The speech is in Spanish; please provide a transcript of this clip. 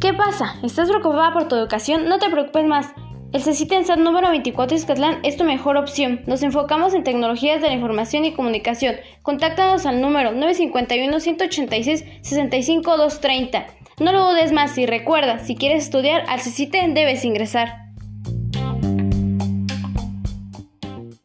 ¿Qué pasa? ¿Estás preocupada por tu educación? No te preocupes más. El CECITENSAT número 24 Escatlán es tu mejor opción. Nos enfocamos en tecnologías de la información y comunicación. Contáctanos al número 951-186-65230. No lo dudes más y recuerda, si quieres estudiar al CECITE debes ingresar.